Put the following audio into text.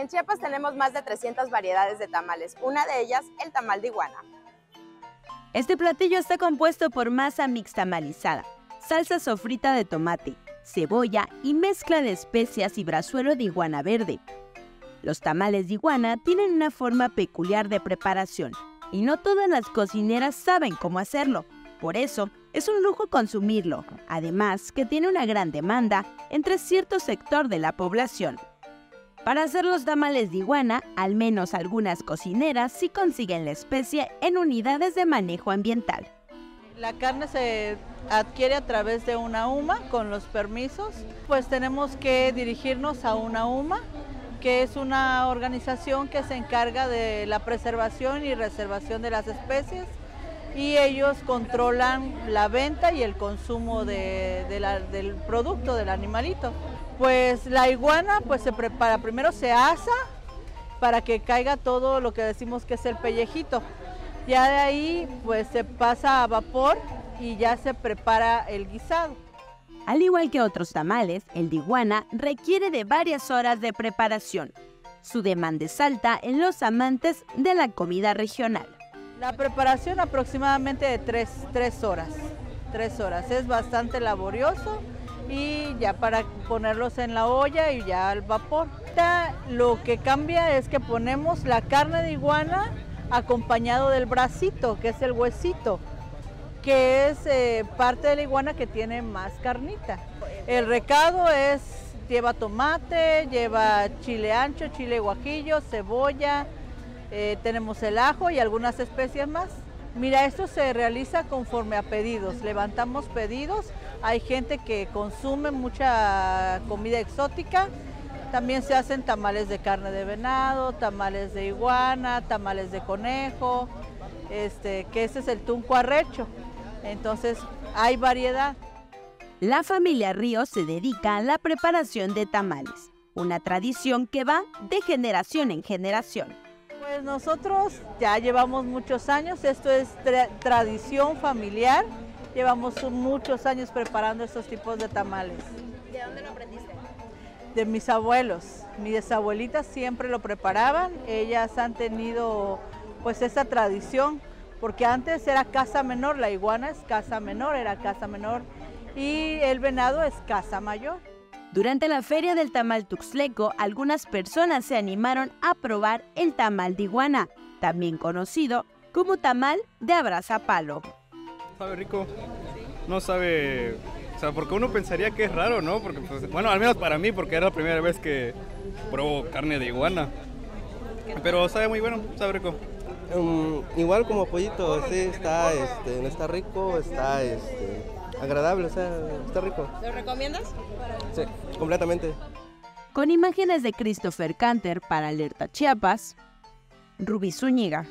En Chiapas tenemos más de 300 variedades de tamales, una de ellas el tamal de iguana. Este platillo está compuesto por masa mixtamalizada, salsa sofrita de tomate, cebolla y mezcla de especias y brazuelo de iguana verde. Los tamales de iguana tienen una forma peculiar de preparación y no todas las cocineras saben cómo hacerlo. Por eso, es un lujo consumirlo, además que tiene una gran demanda entre cierto sector de la población. Para hacer los tamales de iguana, al menos algunas cocineras sí consiguen la especie en unidades de manejo ambiental. La carne se adquiere a través de una UMA con los permisos, pues tenemos que dirigirnos a una UMA, que es una organización que se encarga de la preservación y reservación de las especies y ellos controlan la venta y el consumo del producto, del animalito. Pues la iguana pues se prepara, primero se asa para que caiga todo lo que decimos que es el pellejito. Ya de ahí pues se pasa a vapor y ya se prepara el guisado. Al igual que otros tamales, el de iguana requiere de varias horas de preparación. Su demanda es alta en los amantes de la comida regional. La preparación aproximadamente de tres, horas. Tres horas. Es bastante laborioso y ya para ponerlos en la olla y ya al vapor. Lo que cambia es que ponemos la carne de iguana acompañado del bracito, que es el huesito, que es eh, parte de la iguana que tiene más carnita. El recado es, lleva tomate, lleva chile ancho, chile guajillo, cebolla, eh, tenemos el ajo y algunas especies más. Mira, esto se realiza conforme a pedidos. Levantamos pedidos. Hay gente que consume mucha comida exótica. También se hacen tamales de carne de venado, tamales de iguana, tamales de conejo, este, que ese es el tunco arrecho. Entonces hay variedad. La familia Ríos se dedica a la preparación de tamales, una tradición que va de generación en generación. Pues nosotros ya llevamos muchos años, esto es tradición familiar, llevamos muchos años preparando estos tipos de tamales. ¿De dónde lo aprendiste? De mis abuelos, mis abuelitas siempre lo preparaban, ellas han tenido pues esa tradición, porque antes era casa menor, la iguana es casa menor, era casa menor, y el venado es casa mayor. Durante la feria del tamal tuxleco, algunas personas se animaron a probar el tamal de iguana, también conocido como tamal de abrazapalo. Sabe rico. No sabe, o sea, porque uno pensaría que es raro, ¿no? Porque, pues, bueno, al menos para mí, porque era la primera vez que pruebo carne de iguana. Pero sabe muy bueno, sabe rico. Um, igual como pollito, sí, está, este, está rico, está, este, agradable, o sea, está rico. ¿Lo recomiendas? Sí, completamente. Con imágenes de Christopher Canter para Alerta Chiapas, Rubí Zúñiga.